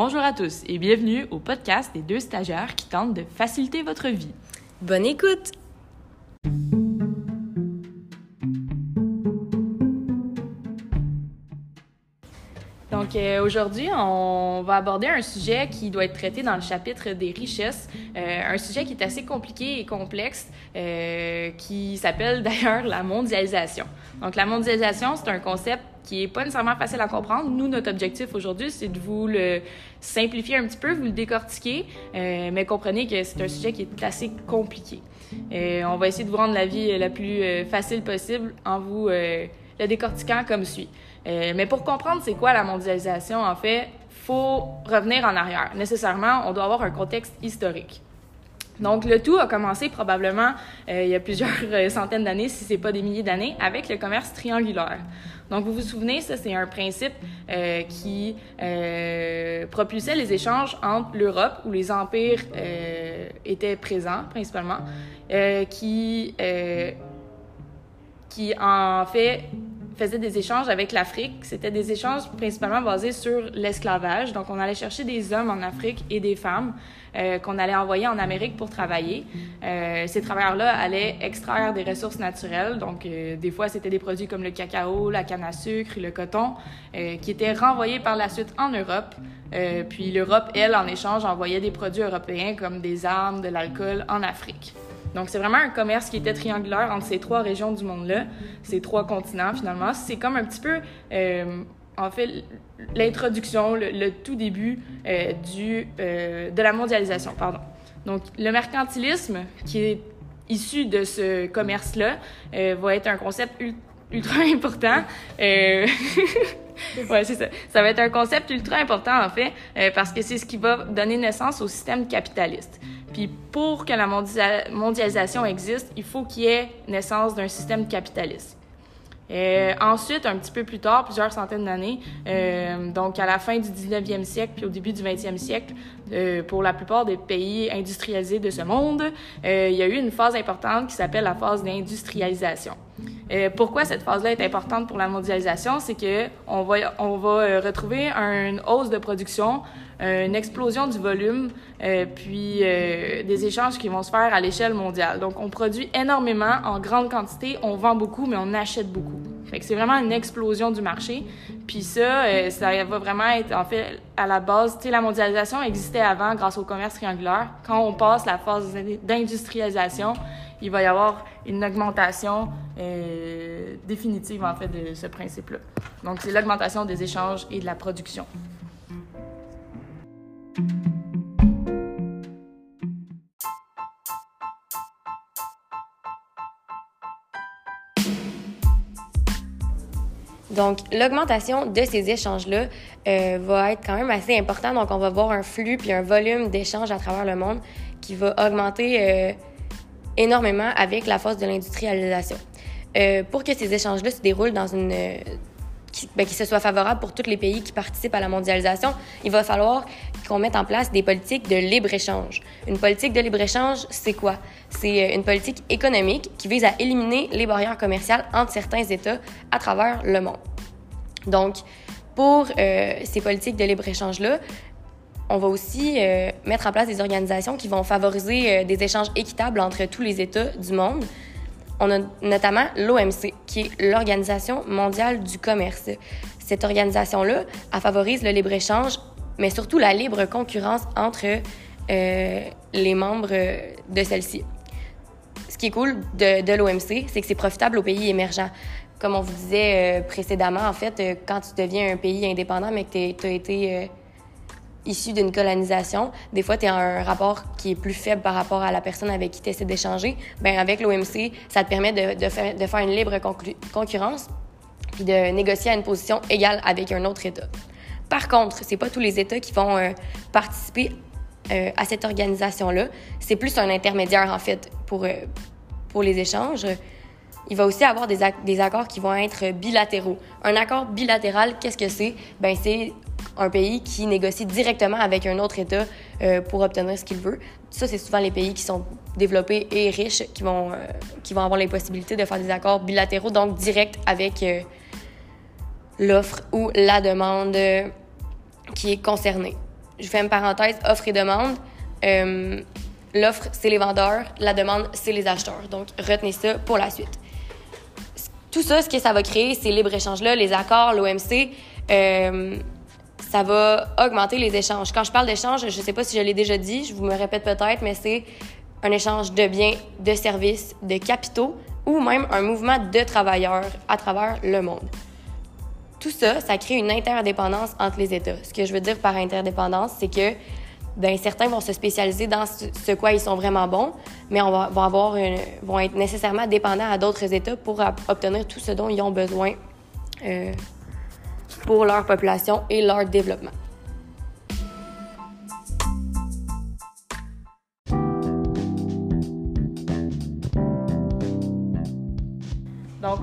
Bonjour à tous et bienvenue au podcast des deux stagiaires qui tentent de faciliter votre vie. Bonne écoute! Donc euh, aujourd'hui, on va aborder un sujet qui doit être traité dans le chapitre des richesses, euh, un sujet qui est assez compliqué et complexe, euh, qui s'appelle d'ailleurs la mondialisation. Donc la mondialisation, c'est un concept qui est pas nécessairement facile à comprendre. Nous, notre objectif aujourd'hui, c'est de vous le simplifier un petit peu, vous le décortiquer, mais comprenez que c'est un sujet qui est assez compliqué. on va essayer de vous rendre la vie la plus facile possible en vous le décortiquant comme suit. Euh, mais pour comprendre c'est quoi la mondialisation, en fait, faut revenir en arrière. Nécessairement, on doit avoir un contexte historique. Donc, le tout a commencé probablement euh, il y a plusieurs euh, centaines d'années, si c'est pas des milliers d'années, avec le commerce triangulaire. Donc, vous vous souvenez, ça, c'est un principe qui propulsait les échanges entre l'Europe, où les empires étaient présents principalement, qui, qui en fait faisait des échanges avec l'Afrique. C'était des échanges principalement basés sur l'esclavage. Donc, on allait chercher des hommes en Afrique et des femmes euh, qu'on allait envoyer en Amérique pour travailler. Euh, ces travailleurs-là allaient extraire des ressources naturelles. Donc, euh, des fois, c'était des produits comme le cacao, la canne à sucre, le coton, qui étaient renvoyés par la suite en Europe. puis l'Europe, elle, en échange, envoyait des produits européens comme des armes, de l'alcool en Afrique. Donc, c'est vraiment un commerce qui était triangulaire entre ces trois régions du monde-là, ces trois continents, finalement. C'est comme un petit peu, euh, en fait, l'introduction, le, tout début euh, du, euh, de la mondialisation, pardon. Donc, le mercantilisme, qui est issu de ce commerce-là, va être un concept ultra important. ouais, c'est ça. Ça va être un concept ultra important, en fait, parce que c'est ce qui va donner naissance au système capitaliste. Puis pour que la mondialisation existe, il faut qu'il y ait naissance d'un système capitaliste. Euh, ensuite, un petit peu plus tard, plusieurs centaines d'années, euh, donc à la fin du 19e siècle puis au début du 20e siècle, euh, pour la plupart des pays industrialisés de ce monde, il y a eu une phase importante qui s'appelle la phase d'industrialisation. pourquoi cette phase-là est importante pour la mondialisation? C'est que on va, on va retrouver une hausse de production, une explosion du volume, puis des échanges qui vont se faire à l'échelle mondiale. Donc, on produit énormément en grande quantité, on vend beaucoup, mais on achète beaucoup. Fait c'est vraiment une explosion du marché. Puis ça, euh, ça va vraiment être, en fait, à la base, tu sais, la mondialisation existait avant grâce au commerce triangulaire. Quand on passe la phase d'industrialisation, il va y avoir une augmentation euh, définitive, en fait, de ce principe-là. Donc, c'est l'augmentation des échanges et de la production. Donc, l'augmentation de ces échanges-là euh, va être quand même assez important. Donc, on va voir un flux puis un volume d'échanges à travers le monde qui va augmenter euh, énormément avec la phase de l'industrialisation. Euh, pour que ces échanges-là se déroulent dans une qui, ben, se soit favorable pour tous les pays qui participent à la mondialisation, il va falloir qu'on mette en place des politiques de libre-échange. Une politique de libre-échange, c'est quoi? C'est une politique économique qui vise à éliminer les barrières commerciales entre certains États à travers le monde. Donc, pour euh, ces politiques de libre-échange-là, on va aussi euh, mettre en place des organisations qui vont favoriser euh, des échanges équitables entre tous les États du monde. On a notamment l'OMC, qui est l'Organisation mondiale du commerce. Cette organisation-là, favorise le libre-échange, mais surtout la libre concurrence entre les membres de celle-ci. Ce qui est cool de, de l'OMC, c'est que c'est profitable aux pays émergents comme on vous disait euh, précédemment, en fait, euh, quand tu deviens un pays indépendant, mais que tu as été euh, issu d'une colonisation, des fois, tu as un rapport qui est plus faible par rapport à la personne avec qui tu essaies d'échanger. Ben avec l'OMC, ça te permet de, de, faire, de faire une libre concurrence puis de négocier à une position égale avec un autre État. Par contre, c'est pas tous les États qui vont participer à cette organisation-là. C'est plus un intermédiaire, en fait, pour, pour les échanges. Il va aussi avoir des, des accords qui vont être bilatéraux. Un accord bilatéral, qu'est-ce que c'est? Ben, c'est un pays qui négocie directement avec un autre État euh, pour obtenir ce qu'il veut. Ça, c'est souvent les pays qui sont développés et riches qui vont, euh, qui vont avoir les possibilités de faire des accords bilatéraux, donc directs avec euh, l'offre ou la demande qui est concernée. je fais une parenthèse, offre et demande. Euh, l'offre, c'est les vendeurs, la demande, c'est les acheteurs. Donc, retenez ça pour la suite. Tout ça, ce que ça va créer, c'est libre-échange-là, les accords, l'OMC, euh, ça va augmenter les échanges. Quand je parle d'échange, je ne sais pas si je l'ai déjà dit, je vous me répète peut-être, mais c'est un échange de biens, de services, de capitaux ou même un mouvement de travailleurs à travers le monde. Tout ça, ça crée une interdépendance entre les États. Ce que je veux dire par interdépendance, c'est que ben, certains vont se spécialiser dans ce, quoi ils sont vraiment bons, mais on va, vont, avoir vont être nécessairement dépendants à d'autres États pour obtenir tout ce dont ils ont besoin euh, pour leur population et leur développement. Donc,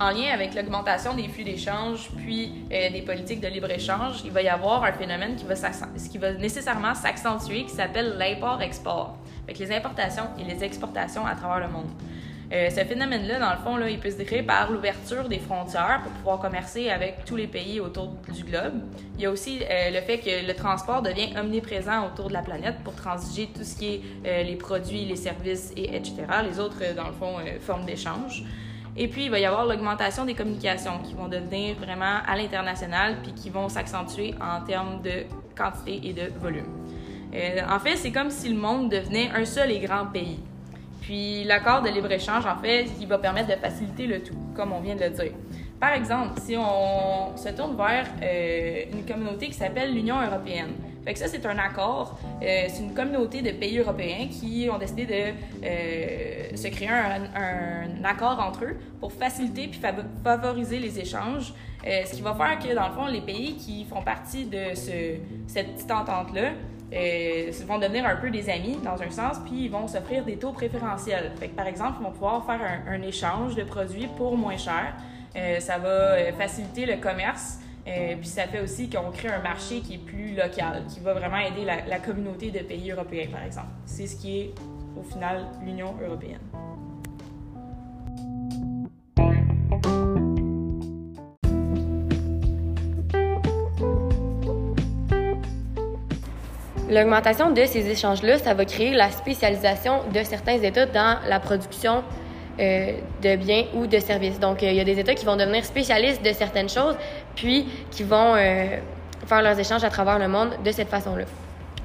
en lien avec l'augmentation des flux d'échange puis euh, des politiques de libre-échange, il va y avoir un phénomène qui va, qui va nécessairement s'accentuer qui s'appelle l'import-export, avec les importations et les exportations à travers le monde. Euh, ce phénomène-là, dans le fond, il peut se décrire par l'ouverture des frontières pour pouvoir commercer avec tous les pays autour du globe. Il y a aussi euh, le fait que le transport devient omniprésent autour de la planète pour transiger tout ce qui est les produits, les services, et etc., les autres, dans le fond, formes d'échange. Et puis, il va y avoir l'augmentation des communications qui vont devenir vraiment à l'international puis qui vont s'accentuer en termes de quantité et de volume. en fait, c'est comme si le monde devenait un seul et grand pays. Puis l'accord de libre-échange, en fait, il va permettre de faciliter le tout, comme on vient de le dire. Par exemple, si on se tourne vers euh, une communauté qui s'appelle l'Union européenne. Fait que ça, c'est un accord. Euh, c'est une communauté de pays européens qui ont décidé de euh, se créer un, accord entre eux pour faciliter puis favoriser les échanges. ce qui va faire que, dans le fond, les pays qui font partie de ce, cette petite entente-là vont devenir un peu des amis dans un sens, puis ils vont s'offrir des taux préférentiels. Fait que, par exemple, ils vont pouvoir faire un, échange de produits pour moins cher. Euh, ça va euh, faciliter le commerce, puis ça fait aussi qu'on crée un marché qui est plus local, qui va vraiment aider la communauté de pays européens, par exemple. C'est ce qui est, au final, l'Union européenne. L'augmentation de ces échanges-là, ça va créer la spécialisation de certains États dans la production euh, de biens ou de services. Donc, euh, il y a des États qui vont devenir spécialistes de certaines choses, puis qui vont euh, faire leurs échanges à travers le monde de cette façon-là.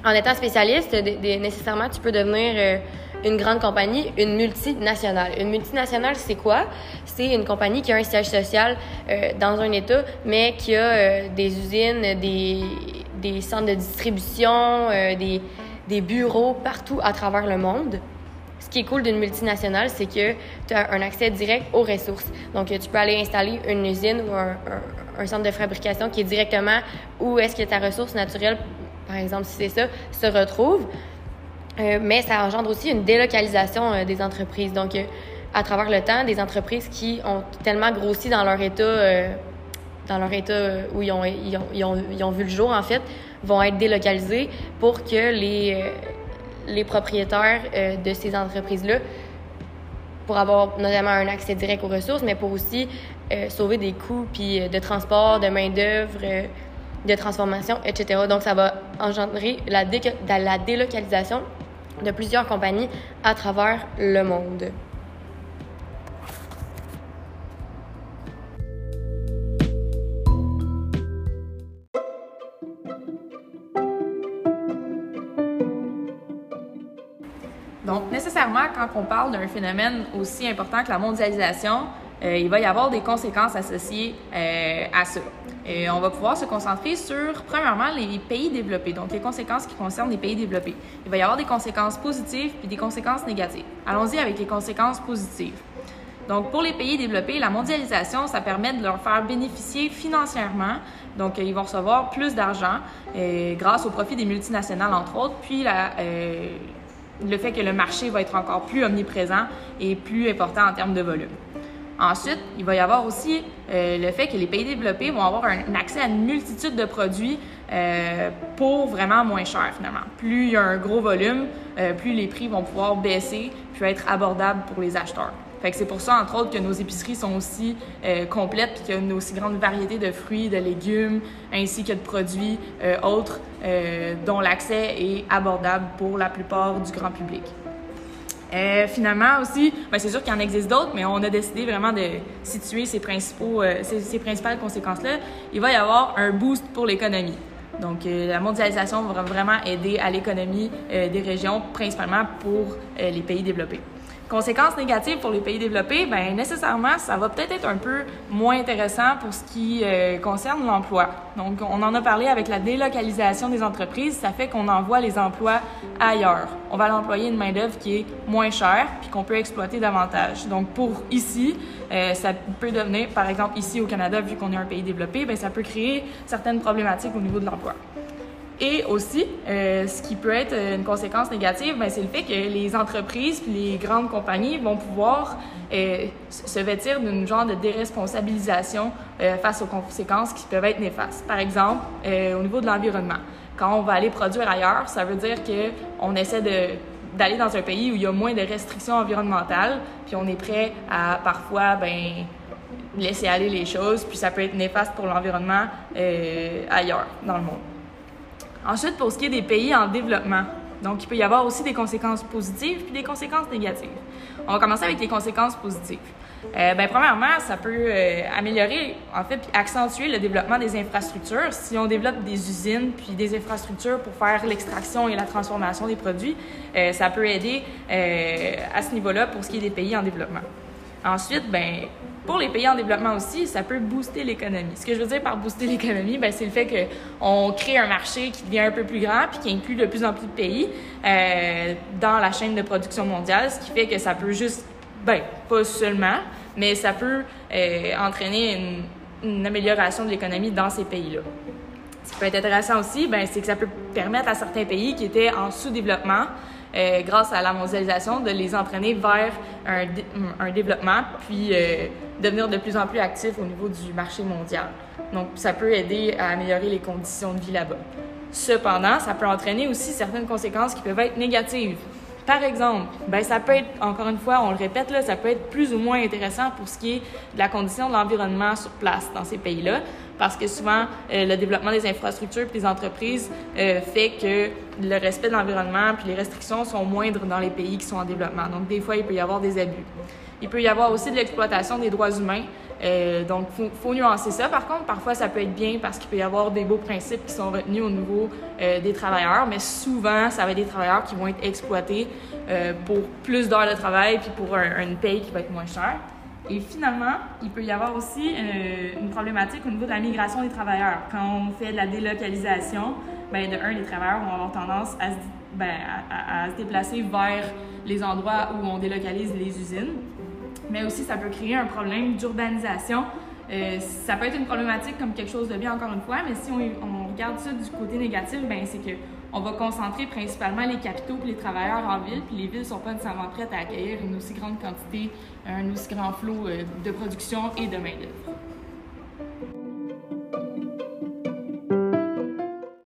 En étant spécialiste, nécessairement, tu peux devenir une grande compagnie, une multinationale. Une multinationale, c'est quoi? C'est une compagnie qui a un siège social dans un État, mais qui a des usines, des centres de distribution, des, bureaux partout à travers le monde. Ce qui est cool d'une multinationale, c'est que tu as un accès direct aux ressources. Donc, tu peux aller installer une usine ou un, centre de fabrication qui est directement où est-ce que ta ressource naturelle, par exemple, si c'est ça, se retrouve. Euh, mais ça engendre aussi une délocalisation euh, des entreprises. Donc, à travers le temps, des entreprises qui ont tellement grossi dans leur état dans leur état où ils ont, ils ont, ils ont, vu le jour, en fait, vont être délocalisés pour que les, euh, les propriétaires euh, de ces entreprises-là, pour avoir notamment un accès direct aux ressources, mais pour aussi euh, sauver des coûts puis de transport, de main-d'œuvre, de transformation, etc. Donc, ça va engendrer la, la délocalisation de plusieurs compagnies à travers le monde. Quand on parle d'un phénomène aussi important que la mondialisation, euh, il va y avoir des conséquences associées euh, à ça. Et on va pouvoir se concentrer sur, premièrement, les pays développés, donc les conséquences qui concernent les pays développés. Il va y avoir des conséquences positives puis des conséquences négatives. Allons-y avec les conséquences positives. Donc, pour les pays développés, la mondialisation, ça permet de leur faire bénéficier financièrement. Donc, ils vont recevoir plus d'argent euh, grâce au profit des multinationales, entre autres, puis la, le fait que le marché va être encore plus omniprésent et plus important en termes de volume. Ensuite, il va y avoir aussi euh, le fait que les pays développés vont avoir un, accès à une multitude de produits euh, pour vraiment moins cher finalement. Plus il y a un gros volume, euh, plus les prix vont pouvoir baisser puis être abordables pour les acheteurs. C'est pour ça, entre autres, que nos épiceries sont aussi euh, complètes puis qu'il y a une aussi grande variété de fruits, de légumes, ainsi que de produits euh, autres euh, dont l'accès est abordable pour la plupart du grand public. Finalement aussi, ben, c'est sûr qu'il en existe d'autres, mais on a décidé vraiment de situer ces, principaux, ces, principales conséquences-là. Il va y avoir un boost pour l'économie. Donc, la mondialisation va vraiment aider à l'économie des régions, principalement pour les pays développés. Conséquences négatives pour les pays développés, ben nécessairement, ça va peut-être être un peu moins intéressant pour ce qui euh, concerne l'emploi. Donc, on en a parlé avec la délocalisation des entreprises, ça fait qu'on envoie les emplois ailleurs. On va l'employer une main-d'œuvre qui est moins chère puis qu'on peut exploiter davantage. Donc, pour ici, euh, ça peut devenir, par exemple, ici au Canada, vu qu'on est un pays développé, ben ça peut créer certaines problématiques au niveau de l'emploi. Et aussi, euh, ce qui peut être une conséquence négative, ben, c'est le fait que les entreprises puis les grandes compagnies vont pouvoir euh, se vêtir d'une genre de déresponsabilisation euh, face aux conséquences qui peuvent être néfastes. Par exemple, au niveau de l'environnement. Quand on va aller produire ailleurs, ça veut dire qu'on essaie de d'aller dans un pays où il y a moins de restrictions environnementales, puis on est prêt à parfois ben laisser aller les choses, puis ça peut être néfaste pour l'environnement ailleurs dans le monde. Ensuite, pour ce qui est des pays en développement, donc il peut y avoir aussi des conséquences positives puis des conséquences négatives. On va commencer avec les conséquences positives. Euh, ben, premièrement, ça peut euh, améliorer, en fait, puis accentuer le développement des infrastructures. Si on développe des usines puis des infrastructures pour faire l'extraction et la transformation des produits, euh, ça peut aider à ce niveau-là pour ce qui est des pays en développement. Ensuite, ben, pour les pays en développement aussi, ça peut booster l'économie. Ce que je veux dire par booster l'économie, ben, c'est le fait qu'on crée un marché qui devient un peu plus grand puis qui inclut de plus en plus de pays euh, dans la chaîne de production mondiale, ce qui fait que ça peut juste, ben, pas seulement, mais ça peut euh, entraîner une, amélioration de l'économie dans ces pays-là. Ce qui peut être intéressant aussi, ben, c'est que ça peut permettre à certains pays qui étaient en sous-développement, euh, grâce à la mondialisation, de les entraîner vers un, un développement, puis euh, devenir de plus en plus actifs au niveau du marché mondial. Donc, ça peut aider à améliorer les conditions de vie là-bas. Cependant, ça peut entraîner aussi certaines conséquences qui peuvent être négatives. Par exemple, ben ça peut être, encore une fois, on le répète, là, ça peut être plus ou moins intéressant pour ce qui est de la condition de l'environnement sur place dans ces pays-là, parce que souvent, euh, le développement des infrastructures et des entreprises euh, fait que le respect de l'environnement puis les restrictions sont moindres dans les pays qui sont en développement. Donc, des fois, il peut y avoir des abus. Il peut y avoir aussi de l'exploitation des droits humains. Euh, donc, il faut, nuancer ça. Par contre, parfois, ça peut être bien parce qu'il peut y avoir des beaux principes qui sont retenus au niveau euh, des travailleurs, mais souvent, ça va être des travailleurs qui vont être exploités euh, pour plus d'heures de travail puis pour un, une paye qui va être moins chère. Et finalement, il peut y avoir aussi une problématique au niveau de la migration des travailleurs. Quand on fait de la délocalisation, ben de un, les travailleurs vont avoir tendance à se, ben, déplacer vers les endroits où on délocalise les usines. Mais aussi, ça peut créer un problème d'urbanisation. Euh, ça peut être une problématique comme quelque chose de bien, encore une fois, mais si on, regarde ça du côté négatif, ben c'est que on va concentrer principalement les capitaux et les travailleurs en ville, puis les villes sont pas nécessairement prêtes à accueillir une aussi grande quantité, un aussi grand flot euh, de production et de main-d'œuvre.